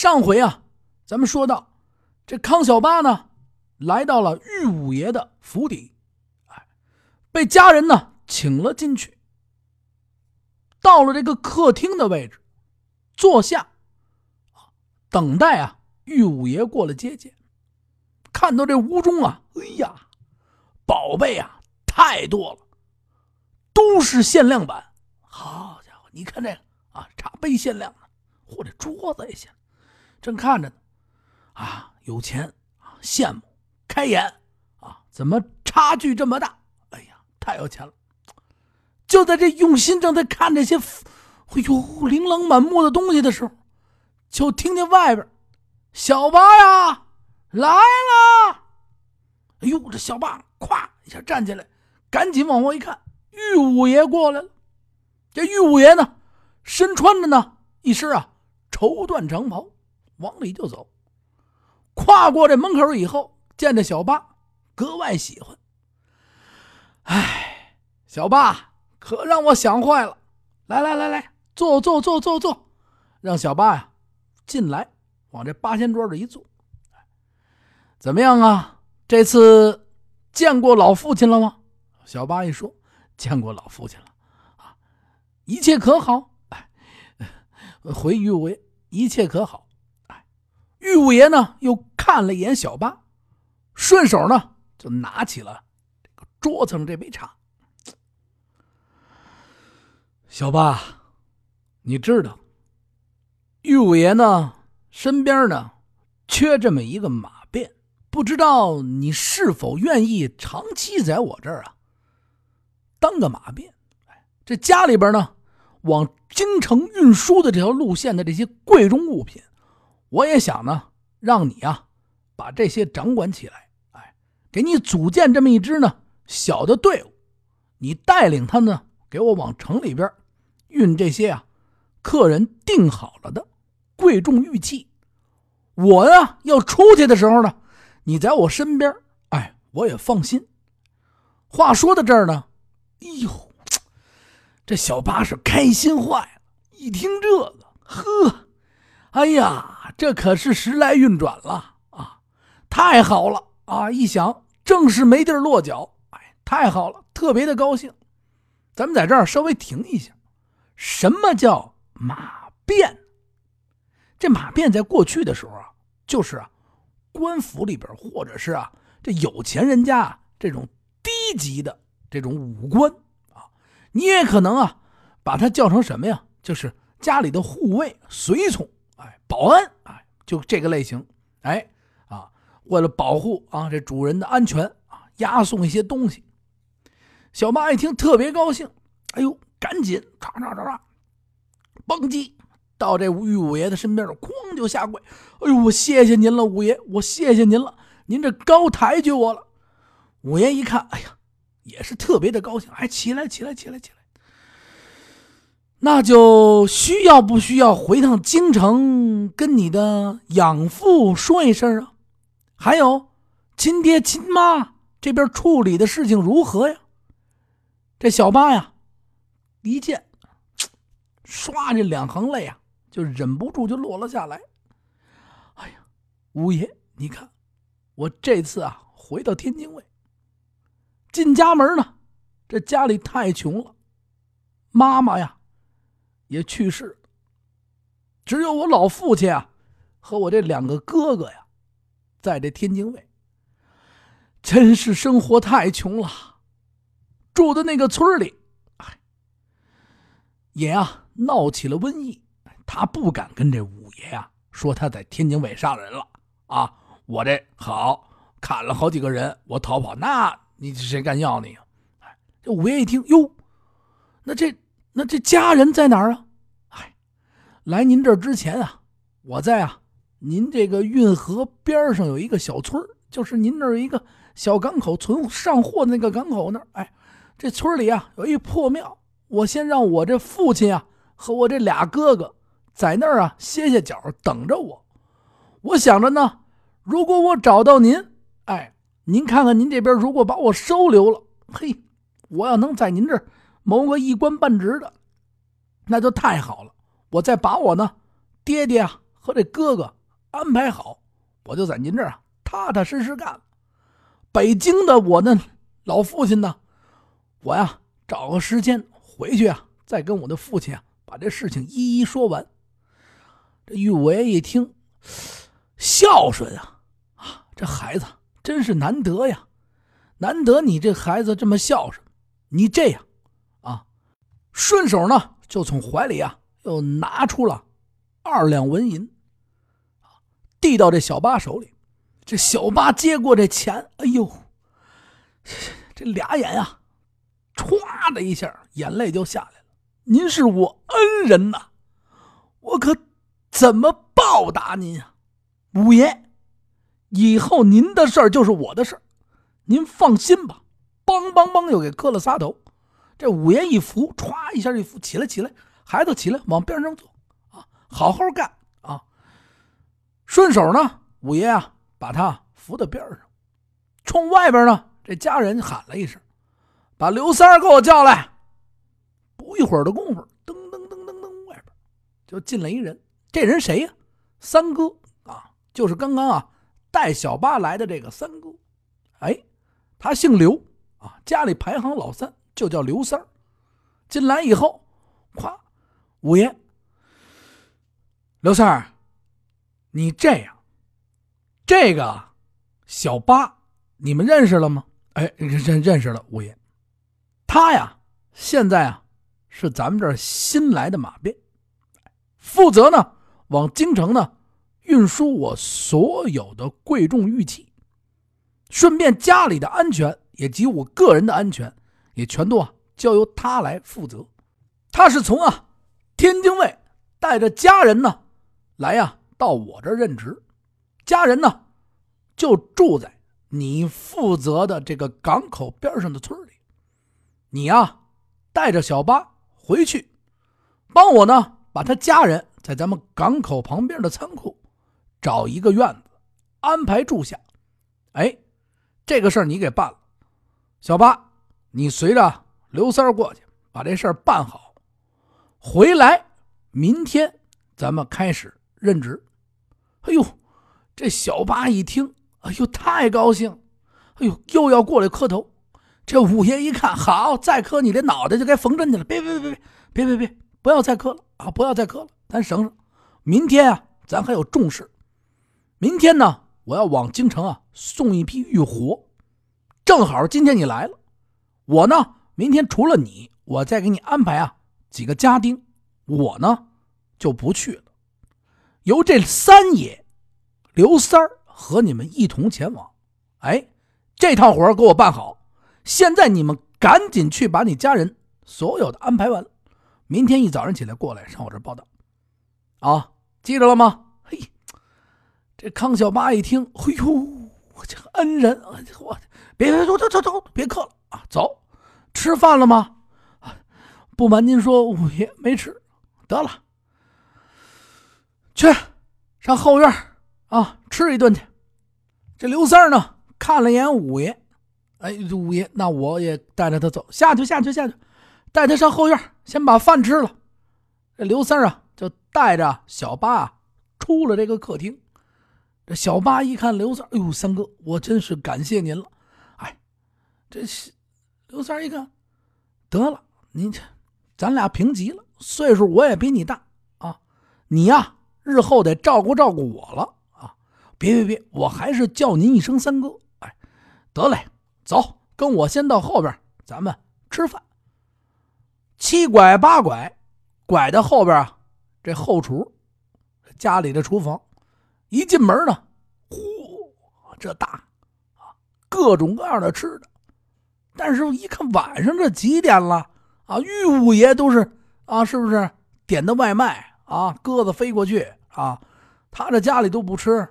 上回啊，咱们说到这康小八呢，来到了玉五爷的府邸，哎，被家人呢请了进去。到了这个客厅的位置，坐下，等待啊玉五爷过来接见。看到这屋中啊，哎呀，宝贝啊太多了，都是限量版。好家伙，你看这个啊，茶杯限量的，或者桌子也限量。正看着呢，啊，有钱啊，羡慕，开眼啊，怎么差距这么大？哎呀，太有钱了！就在这用心正在看这些，哎呦，琳琅满目的东西的时候，就听见外边，小八呀来了！哎呦，这小八咵一下站起来，赶紧往后一看，玉五爷过来了。这玉五爷呢，身穿着呢一身啊绸缎长袍。往里就走，跨过这门口以后，见着小八，格外喜欢。哎，小八可让我想坏了！来来来来，坐坐坐坐坐，让小八呀进来，往这八仙桌这一坐。怎么样啊？这次见过老父亲了吗？小八一说，见过老父亲了。啊，一切可好？哎，回玉为，一切可好？玉五爷呢，又看了一眼小八，顺手呢就拿起了这个桌子上这杯茶。小八，你知道，玉五爷呢身边呢缺这么一个马便，不知道你是否愿意长期在我这儿啊当个马便？这家里边呢往京城运输的这条路线的这些贵重物品。我也想呢，让你啊，把这些掌管起来，哎，给你组建这么一支呢小的队伍，你带领他呢，给我往城里边运这些啊，客人订好了的贵重玉器。我呢要出去的时候呢，你在我身边，哎，我也放心。话说到这儿呢，哎呦，这小八是开心坏了，一听这个，呵，哎呀！这可是时来运转了啊！太好了啊！一想正是没地儿落脚，哎，太好了，特别的高兴。咱们在这儿稍微停一下。什么叫马便？这马便在过去的时候啊，就是啊，官府里边或者是啊，这有钱人家啊，这种低级的这种武官啊，你也可能啊，把他叫成什么呀？就是家里的护卫、随从。哎，保安，哎，就这个类型，哎，啊，为了保护啊这主人的安全啊，押送一些东西。小八一听特别高兴，哎呦，赶紧唰唰唰唰，蹦叽到这玉五爷的身边了，哐就下跪，哎呦，我谢谢您了，五爷，我谢谢您了，您这高抬举我了。五爷一看，哎呀，也是特别的高兴，哎，起来，起来，起来，起来。那就需要不需要回趟京城跟你的养父说一声啊？还有，亲爹亲妈这边处理的事情如何呀？这小八呀，一见，唰，这两行泪啊，就忍不住就落了下来。哎呀，五爷，你看，我这次啊回到天津卫，进家门呢，这家里太穷了，妈妈呀。也去世，只有我老父亲啊，和我这两个哥哥呀，在这天津卫。真是生活太穷了，住的那个村里，哎，也啊闹起了瘟疫。他不敢跟这五爷呀说他在天津卫杀人了啊！我这好砍了好几个人，我逃跑，那你谁敢要你啊？这五爷一听，哟，那这。那这家人在哪儿啊？来您这之前啊，我在啊，您这个运河边上有一个小村就是您那儿一个小港口存上货的那个港口那儿。哎，这村里啊有一破庙，我先让我这父亲啊和我这俩哥哥在那儿啊歇歇脚，等着我。我想着呢，如果我找到您，哎，您看看您这边如果把我收留了，嘿，我要能在您这。谋个一官半职的，那就太好了。我再把我呢，爹爹啊和这哥哥安排好，我就在您这儿啊踏踏实实干。北京的我那老父亲呢，我呀找个时间回去啊，再跟我的父亲啊把这事情一一说完。这玉五爷一听，孝顺啊啊，这孩子真是难得呀，难得你这孩子这么孝顺。你这样啊，顺手呢就从怀里啊又拿出了二两纹银，递到这小八手里。这小八接过这钱，哎呦，这俩眼啊，歘的一下，眼泪就下来了。您是我恩人呐，我可怎么报答您呀？五爷，以后您的事儿就是我的事儿，您放心吧。梆梆梆，又给磕了仨头。这五爷一扶，歘一下一扶，起来起来，孩子起来，往边上坐啊，好好干啊。顺手呢，五爷啊。把他扶到边上，冲外边呢，这家人喊了一声：“把刘三儿给我叫来。”不一会儿的功夫，噔噔噔噔噔，外边就进来一人。这人谁呀？三哥啊，就是刚刚啊带小八来的这个三哥。哎，他姓刘啊，家里排行老三，就叫刘三儿。进来以后，咵，五爷，刘三儿，你这样。这个小八，你们认识了吗？哎，认认识了，五爷。他呀，现在啊，是咱们这儿新来的马鞭，负责呢往京城呢运输我所有的贵重玉器，顺便家里的安全也及我个人的安全，也全都啊交由他来负责。他是从啊天津卫带着家人呢来呀到我这任职。家人呢，就住在你负责的这个港口边上的村里。你呀，带着小八回去，帮我呢把他家人在咱们港口旁边的仓库找一个院子安排住下。哎，这个事儿你给办了。小八，你随着刘三过去把这事儿办好，回来明天咱们开始任职。哎呦！这小八一听，哎呦，太高兴！哎呦，又要过来磕头。这五爷一看，好，再磕你这脑袋就该缝针去了。别别别别别别别，不要再磕了啊！不要再磕了，咱省省。明天啊，咱还有重事。明天呢，我要往京城啊送一批玉活。正好今天你来了，我呢，明天除了你，我再给你安排啊几个家丁。我呢就不去了，由这三爷。刘三儿和你们一同前往，哎，这套活给我办好。现在你们赶紧去把你家人所有的安排完，明天一早上起来过来上我这报道。啊，记着了吗？嘿，这康小八一听，哎呦，我这恩人，我别别走走走走，别客了啊，走，吃饭了吗？不瞒您说，五爷没吃，得了，去上后院。啊，吃一顿去。这刘三呢，看了一眼五爷，哎，五爷，那我也带着他走，下去，下去，下去，带他上后院，先把饭吃了。这刘三啊，就带着小八啊出了这个客厅。这小八一看刘三，哎呦，三哥，我真是感谢您了。哎，这刘三一看，得了，您这，咱俩平级了，岁数我也比你大啊，你呀，日后得照顾照顾我了啊。别别别！我还是叫您一声三哥。哎，得嘞，走，跟我先到后边，咱们吃饭。七拐八拐，拐到后边啊，这后厨，家里的厨房，一进门呢，呼，这大啊，各种各样的吃的。但是，一看晚上这几点了啊，玉五爷都是啊，是不是点的外卖啊？鸽子飞过去啊，他这家里都不吃。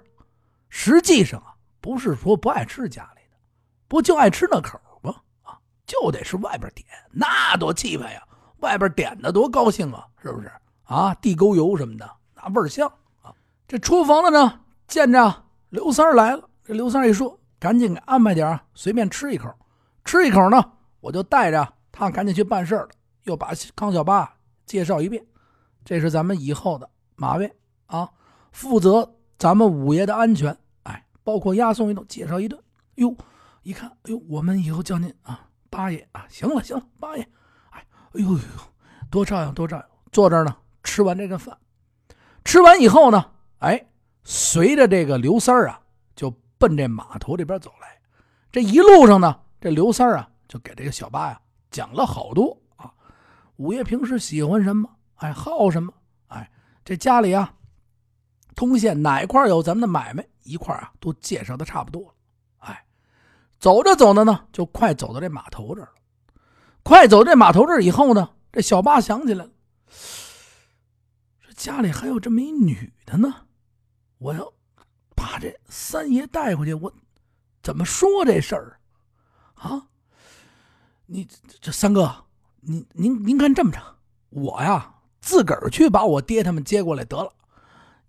实际上啊，不是说不爱吃家里的，不就爱吃那口吗？啊，就得是外边点，那多气派呀！外边点的多高兴啊，是不是？啊，地沟油什么的，那味儿香啊！这厨房的呢，见着刘三来了，这刘三一说，赶紧给安排点随便吃一口。吃一口呢，我就带着他赶紧去办事了。又把康小八介绍一遍，这是咱们以后的马位啊。负责咱们五爷的安全。哎，包括押送一顿，介绍一顿。哟，一看，哎呦，我们以后叫您啊，八爷啊。行了，行了，八爷。哎，哎呦呦，多照应，多照应。坐这儿呢，吃完这个饭，吃完以后呢，哎，随着这个刘三儿啊，就奔这码头这边走来。这一路上呢，这刘三儿啊，就给这个小八呀讲了好多啊，五爷平时喜欢什么，哎，好什么，哎，这家里啊，通县哪块有咱们的买卖，一块啊都介绍的差不多了。哎，走着走着呢，就快走到这码头这儿了。快走这码头这儿以后呢，这小八想起来了。家里还有这么一女的呢，我要把这三爷带回去，我怎么说这事儿啊？你这三哥，您您您看这么着，我呀自个儿去把我爹他们接过来得了。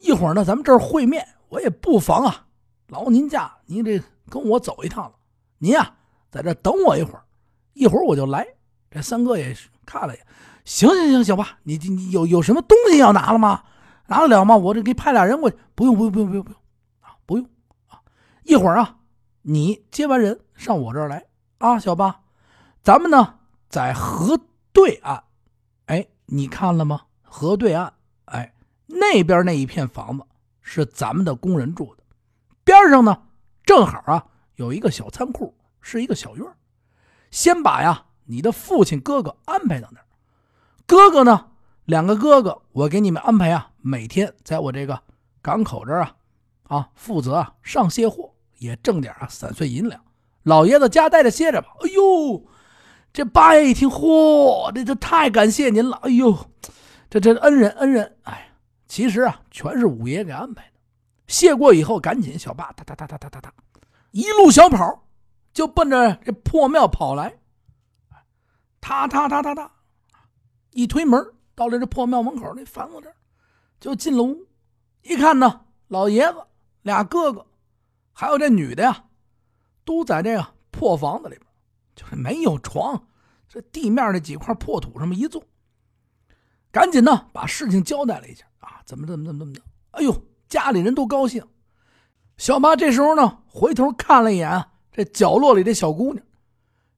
一会儿呢，咱们这儿会面，我也不妨啊，劳您驾，您这跟我走一趟了。您呀，在这等我一会儿，一会儿我就来。这三哥也看了眼。行行行，小八，你你有有什么东西要拿了吗？拿得了吗？我这给派俩人过去。不用不用不用不用不用啊，不用啊。一会儿啊，你接完人上我这儿来啊，小八，咱们呢在河对岸，哎，你看了吗？河对岸，哎，那边那一片房子是咱们的工人住的，边上呢正好啊有一个小仓库，是一个小院先把呀你的父亲哥哥安排到那儿。哥哥呢？两个哥哥，我给你们安排啊，每天在我这个港口这儿啊，啊，负责啊上卸货，也挣点啊散碎银两。老爷子家待着歇着吧。哎呦，这八爷一听，嚯，这这太感谢您了。哎呦，这这恩人恩人，哎呀，其实啊，全是五爷给安排的。谢过以后，赶紧小八哒哒哒哒哒哒哒，一路小跑就奔着这破庙跑来。踏踏踏踏踏。一推门，到了这破庙门口那房子这儿，就进了屋。一看呢，老爷子俩哥哥，还有这女的呀，都在这个破房子里边，就是没有床，这地面那几块破土上面一坐。赶紧呢，把事情交代了一下啊，怎么怎么怎么怎么的。哎呦，家里人都高兴。小八这时候呢，回头看了一眼这角落里的小姑娘，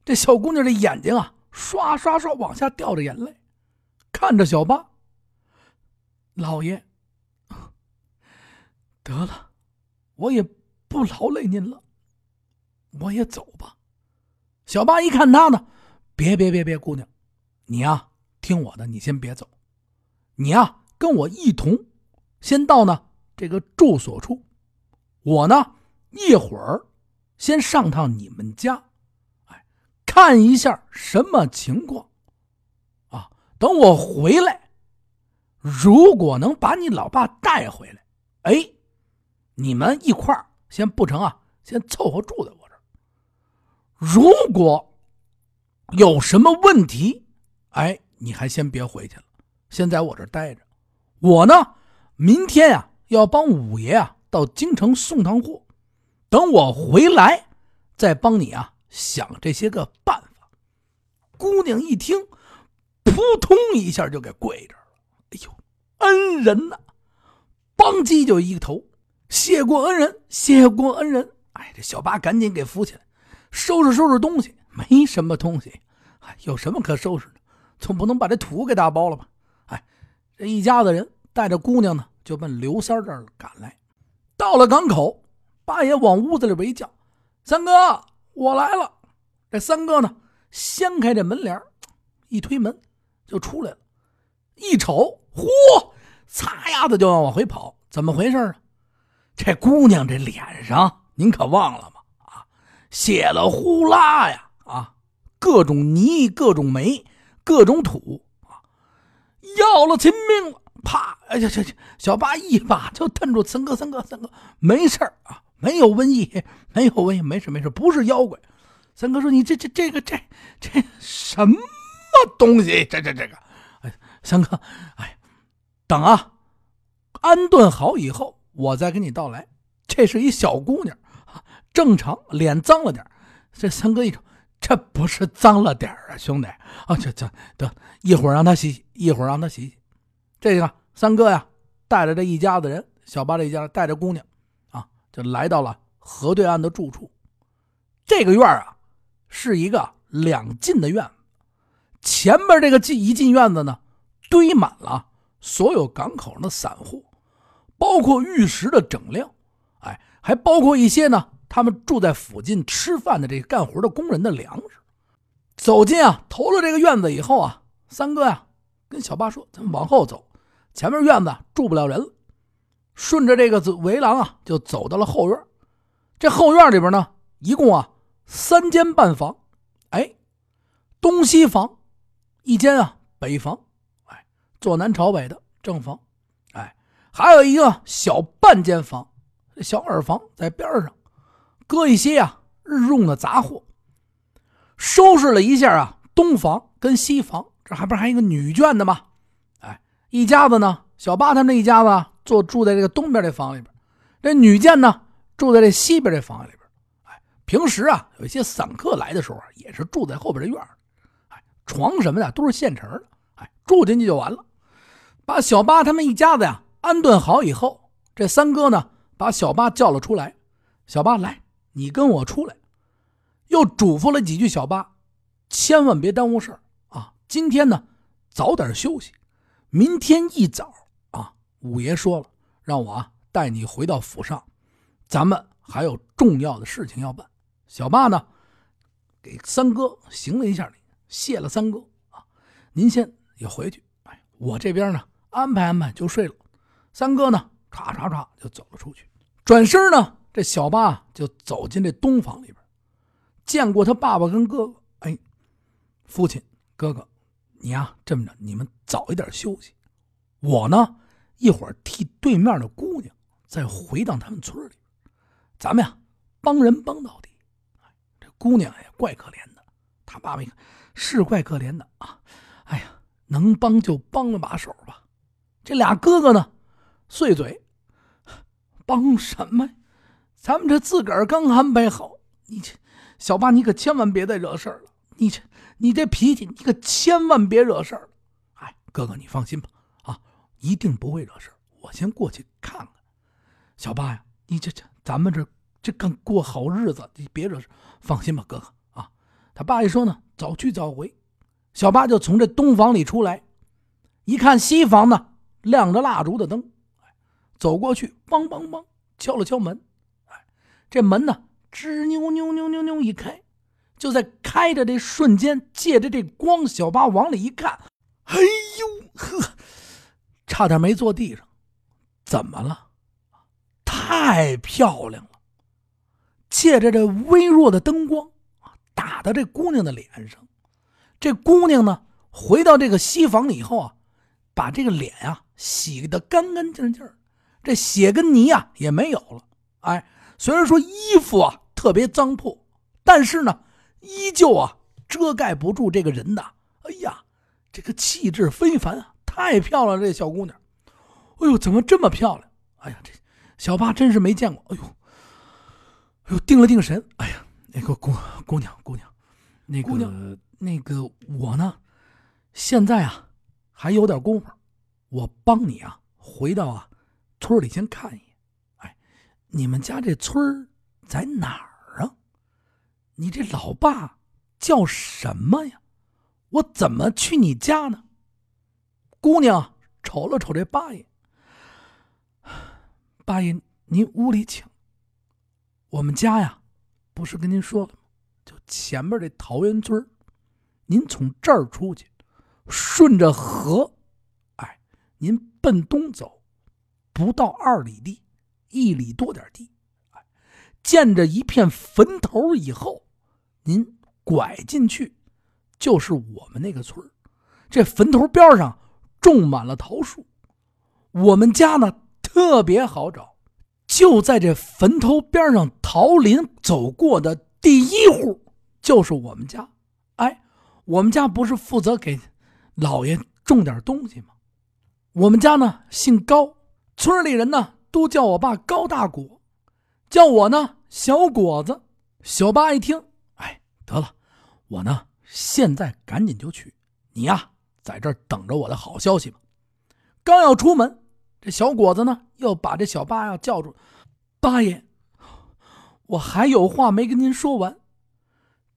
这小姑娘的眼睛啊，刷刷刷往下掉着眼泪。看着小八，老爷，得了，我也不劳累您了，我也走吧。小八一看他呢，别别别别，姑娘，你呀听我的，你先别走，你呀跟我一同，先到呢这个住所处，我呢一会儿先上趟你们家，哎，看一下什么情况啊。等我回来，如果能把你老爸带回来，哎，你们一块儿先不成啊，先凑合住在我。如果有什么问题，哎，你还先别回去了，先在我这待着。我呢，明天呀要帮五爷啊到京城送趟货，等我回来再帮你啊想这些个办法。姑娘一听。扑通一下就给跪这了，哎呦，恩人呐！邦基就一个头，谢过恩人，谢过恩人。哎，这小八赶紧给扶起来，收拾收拾东西，没什么东西，哎，有什么可收拾的？总不能把这土给打包了吧？哎，这一家子人带着姑娘呢，就奔刘三这儿赶来。到了港口，八爷往屋子里边一叫：“三哥，我来了。”这三哥呢，掀开这门帘一推门。就出来了，一瞅，嚯，擦丫子就要往回跑，怎么回事啊？这姑娘这脸上，您可忘了吗？血了呼啦呀，啊，各种泥，各种煤，各种土啊，要了亲命了！啪，哎呀，这这小八一把就蹬住三哥，三哥，三哥，没事啊，没有瘟疫，没有瘟疫，没事没事，不是妖怪。三哥说：“你这这这个这这什么？”什么东西？这这这个，哎，三哥，哎，等啊，安顿好以后，我再给你道来。这是一小姑娘，正常，脸脏了点这三哥一瞅，这不是脏了点啊，兄弟啊，这这得一会儿让他洗洗，一会儿让他洗洗。这个三哥呀，带着这一家子人小八这一家带着姑娘，啊，就来到了河对岸的住处。这个院啊，是一个两进的院。前边这个进一进院子呢，堆满了所有港口上的散货，包括玉石的整料，哎，还包括一些呢，他们住在附近吃饭的这干活的工人的粮食。走进啊，投了这个院子以后啊，三哥呀，跟小八说：“咱们往后走，前面院子住不了人了。”顺着这个围廊啊，就走到了后院。这后院里边呢，一共啊三间半房，哎，东西房。一间啊，北房，哎，坐南朝北的正房，哎，还有一个小半间房，小二房在边上，搁一些啊日用的杂货。收拾了一下啊，东房跟西房，这还不是还有一个女眷的吗？哎，一家子呢，小八他那一家子坐住在这个东边这房里边，这女眷呢住在这西边这房里边。哎，平时啊，有一些散客来的时候啊也是住在后边这院床什么的都是现成的，哎，住进去就完了。把小八他们一家子呀安顿好以后，这三哥呢把小八叫了出来。小八来，你跟我出来。又嘱咐了几句小八，千万别耽误事啊！今天呢早点休息，明天一早啊，五爷说了，让我啊带你回到府上，咱们还有重要的事情要办。小八呢给三哥行了一下礼。谢了三哥啊，您先也回去。哎，我这边呢安排安排就睡了。三哥呢，唰唰唰就走了出去。转身呢，这小八就走进这东房里边，见过他爸爸跟哥哥。哎，父亲哥哥，你呀这么着，你们早一点休息。我呢一会儿替对面的姑娘再回到他们村里，咱们呀帮人帮到底。这姑娘也怪可怜的，他爸爸一看。是怪可怜的啊！哎呀，能帮就帮了把手吧。这俩哥哥呢，碎嘴，帮什么？咱们这自个儿刚安排好。你这小八，你可千万别再惹事儿了。你这你这脾气，你可千万别惹事儿。哎，哥哥，你放心吧，啊，一定不会惹事儿。我先过去看看。小八呀，你这这咱们这这刚过好日子，你别惹事。放心吧，哥哥啊。他爸一说呢。早去早回，小八就从这东房里出来，一看西房呢亮着蜡烛的灯，走过去，梆梆梆敲了敲门，这门呢吱扭扭扭扭扭一开，就在开着这瞬间，借着这光，小八往里一看，哎呦呵，差点没坐地上，怎么了？太漂亮了，借着这微弱的灯光。打到这姑娘的脸上，这姑娘呢，回到这个西房以后啊，把这个脸啊洗得干干净净，这血跟泥啊也没有了。哎，虽然说衣服啊特别脏破，但是呢，依旧啊遮盖不住这个人的。哎呀，这个气质非凡啊，太漂亮！这小姑娘，哎呦，怎么这么漂亮？哎呀，这小八真是没见过。哎呦，哎呦，定了定神，哎呀。那个姑姑娘，姑娘，那个那个我呢，现在啊还有点功夫，我帮你啊回到啊村里先看一眼。你们家这村在哪儿啊？你这老爸叫什么呀？我怎么去你家呢？姑娘瞅了瞅这八爷，八爷您屋里请。我们家呀。不是跟您说了吗？就前面这桃园村您从这儿出去，顺着河，哎，您奔东走，不到二里地，一里多点地，哎，见着一片坟头以后，您拐进去，就是我们那个村这坟头边上种满了桃树，我们家呢特别好找。就在这坟头边上，桃林走过的第一户就是我们家。哎，我们家不是负责给老爷种点东西吗？我们家呢姓高，村里人呢都叫我爸高大果，叫我呢小果子。小八一听，哎，得了，我呢现在赶紧就去，你呀在这儿等着我的好消息吧。刚要出门，这小果子呢，又把这小八呀叫住：“八爷，我还有话没跟您说完。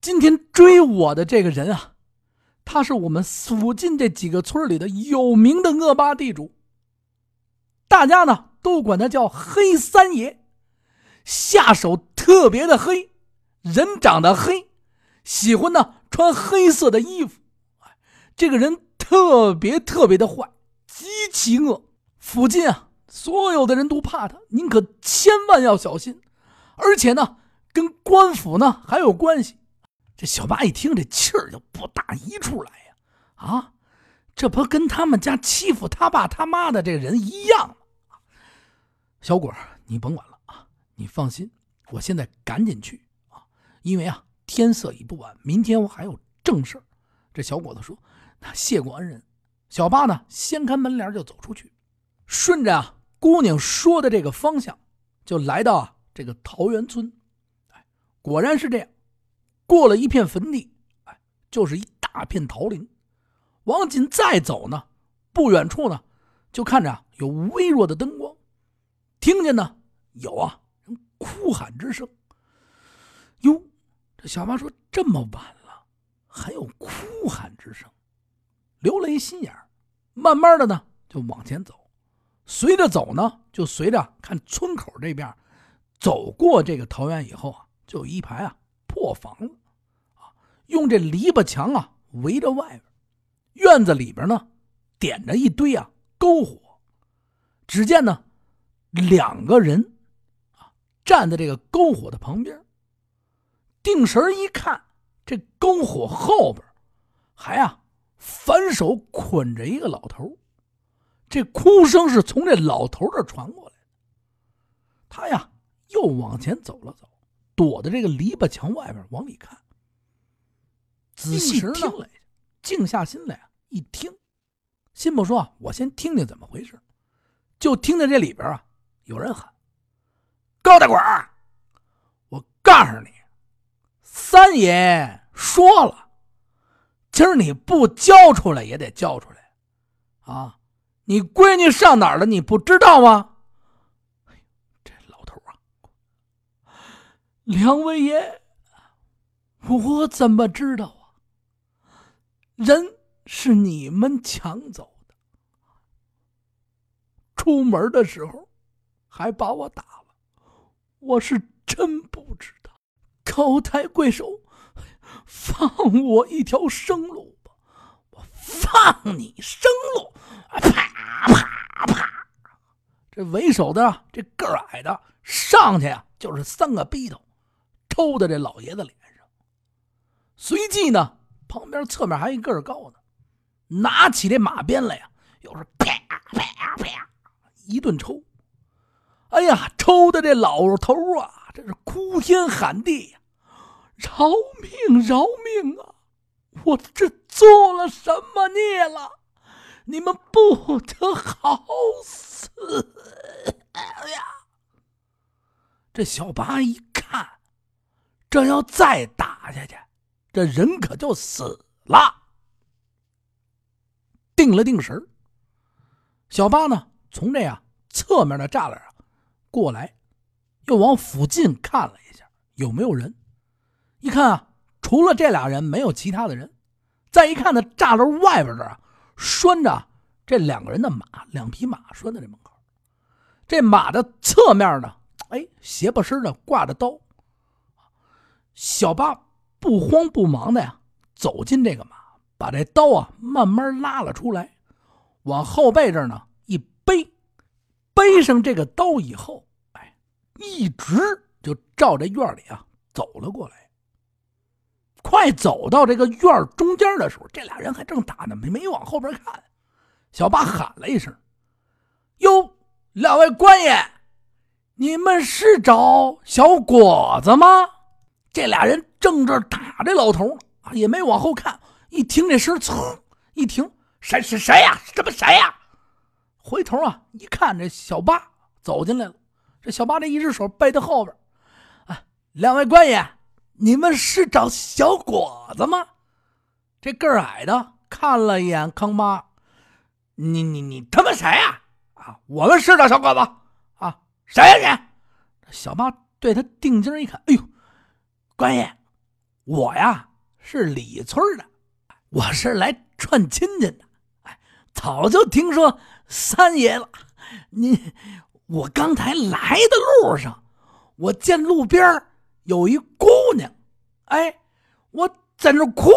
今天追我的这个人啊，他是我们附近这几个村里的有名的恶霸地主。大家呢都管他叫黑三爷，下手特别的黑，人长得黑，喜欢呢穿黑色的衣服。这个人特别特别的坏，极其恶。”附近啊，所有的人都怕他，您可千万要小心。而且呢，跟官府呢还有关系。这小八一听，这气儿就不打一处来呀！啊，这不跟他们家欺负他爸他妈的这个人一样吗？小果，你甭管了啊，你放心，我现在赶紧去啊，因为啊，天色已不晚，明天我还有正事这小伙子说：“那谢过恩人。”小八呢，掀开门帘就走出去。顺着啊姑娘说的这个方向，就来到啊这个桃源村。哎，果然是这样。过了一片坟地，哎，就是一大片桃林。往紧再走呢，不远处呢，就看着有微弱的灯光，听见呢有啊人哭喊之声。哟，这小八说：“这么晚了，还有哭喊之声。”留了一心眼慢慢的呢就往前走。随着走呢，就随着看村口这边，走过这个桃园以后啊，就有一排啊破房子，啊，用这篱笆墙啊围着外边，院子里边呢点着一堆啊篝火。只见呢两个人啊站在这个篝火的旁边，定神一看，这篝火后边还啊反手捆着一个老头。这哭声是从这老头这传过来的。他呀，又往前走了走，躲在这个篱笆墙外边往里看。仔细听了，静下心来啊，一听，心不说，我先听听怎么回事。就听见这里边啊，有人喊：“高大管我告诉你，三爷说了，今儿你不交出来也得交出来，啊！”你闺女上哪儿了？你不知道吗？这老头啊！两位爷，我怎么知道啊？人是你们抢走的，出门的时候还把我打了，我是真不知道。高抬贵手，放我一条生路吧！我放你生路！啪！啪啪！这为首的这个矮的上去呀，就是三个逼头，抽的这老爷子脸上。随即呢，旁边侧面还一个高的，拿起这马鞭来呀，又是啪啪啪一顿抽。哎呀，抽的这老头啊，这是哭天喊地呀！饶命，饶命啊！我这做了什么孽了？你们不得好死哎呀！这小八一看，这要再打下去，这人可就死了。定了定神小八呢，从这呀侧面的栅栏过来，又往附近看了一下，有没有人？一看啊，除了这俩人，没有其他的人。再一看呢，栅栏外边这啊。拴着这两个人的马，两匹马拴在这门口。这马的侧面呢，哎，斜巴身的挂着刀。小八不慌不忙的呀，走进这个马，把这刀啊慢慢拉了出来，往后背这儿呢一背，背上这个刀以后，一直就照这院里啊走了过来。快走到这个院中间的时候，这俩人还正打呢，没没往后边看。小八喊了一声：“哟，两位官爷，你们是找小果子吗？”这俩人正这打这老头啊，也没往后看。一听这声，噌，一听，谁是谁呀？这不谁呀？回头啊，一看这小八走进来了。这小八这一只手背在后边，啊，两位官爷。你们是找小果子吗？这个矮的看了一眼康妈，你你你他妈谁呀？啊，我们是找，小果子啊，谁呀你？小八对他定睛一看，哎呦，官爷，我呀是李村的，我是来串亲戚的。哎，早就听说三爷了。您，我刚才来的路上，我见路边有一姑娘，哎，我在那哭，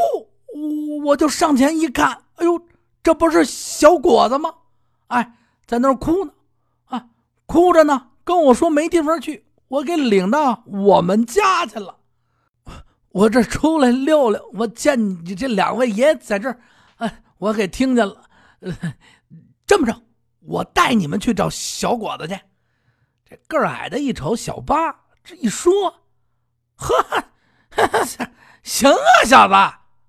我我就上前一看，哎呦，这不是小果子吗？哎。在那哭呢，啊，哭着呢，跟我说没地方去，我给领到我们家去了。我这出来溜溜，我见你这两位爷在这儿，哎，我给听见了。这么着，我带你们去找小果子去。这个矮的一瞅小八，这一说，呵，行啊，小子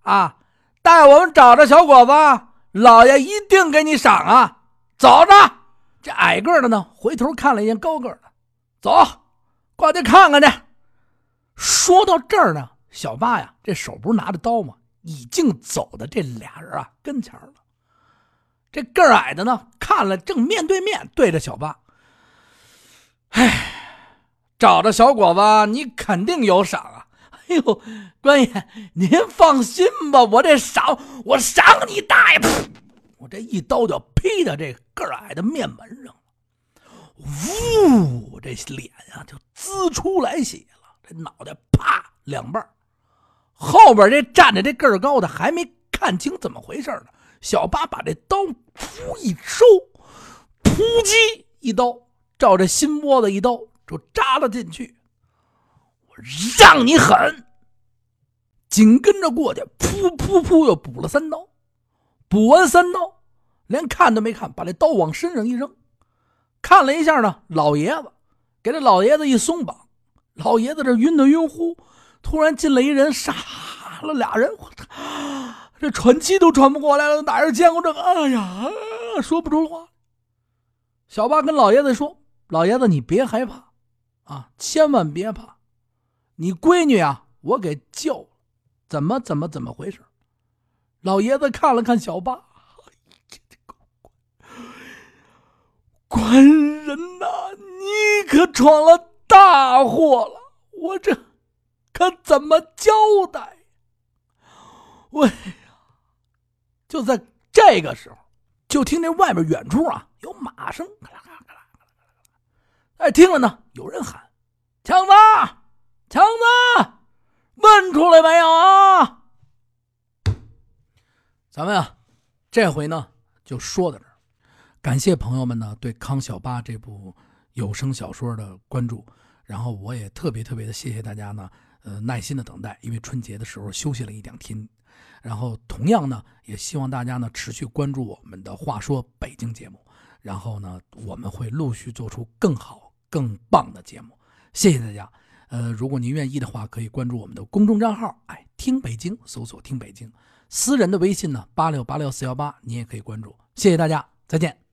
啊，带我们找着小果子，老爷一定给你赏啊。走着，这矮个的呢，回头看了一眼高个的，走，过去看看去。说到这儿呢，小八呀，这手不是拿着刀吗？已经走到这俩人啊跟前了。这个矮的呢，看了正面对面对着小八，哎，找着小伙子，你肯定有赏啊！哎呦，官爷您放心吧，我这赏我赏你大爷！我这一刀就劈到这个矮的面门上了，呜，这脸呀就滋出来血了，这脑袋啪两半后边这站着这个高的还没看清怎么回事呢，小八把这刀噗一收，扑叽一刀照这心窝子一刀就扎了进去。我让你狠！紧跟着过去，噗噗噗又补了三刀。补完三刀，连看都没看，把这刀往身上一扔，看了一下呢，老爷子给这老爷子一松绑，老爷子这晕的晕乎，突然进来一人，杀了俩人，我操，这喘气都喘不过来了，哪人见过这个？哎呀，说不出话。小八跟老爷子说：“老爷子，你别害怕啊，千万别怕，你闺女啊，我给救了，怎么怎么怎么回事？”老爷子看了看小八，官人呐，你可闯了大祸了！我这可怎么交代？喂！就在这个时候，就听见外面远处啊有马声，咔啦咔啦咔啦咔啦咔啦！哎，听了呢，有人喊：“强子，强子，问出来没有啊？”咱们啊，这回呢就说到这儿。感谢朋友们呢对《康小八》这部有声小说的关注，然后我也特别特别的谢谢大家呢，呃，耐心的等待，因为春节的时候休息了一两天。然后同样呢，也希望大家呢持续关注我们的《话说北京》节目，然后呢，我们会陆续做出更好、更棒的节目。谢谢大家。呃，如果您愿意的话，可以关注我们的公众账号，哎，听北京，搜索听北京。私人的微信呢，八六八六四幺八，你也可以关注。谢谢大家，再见。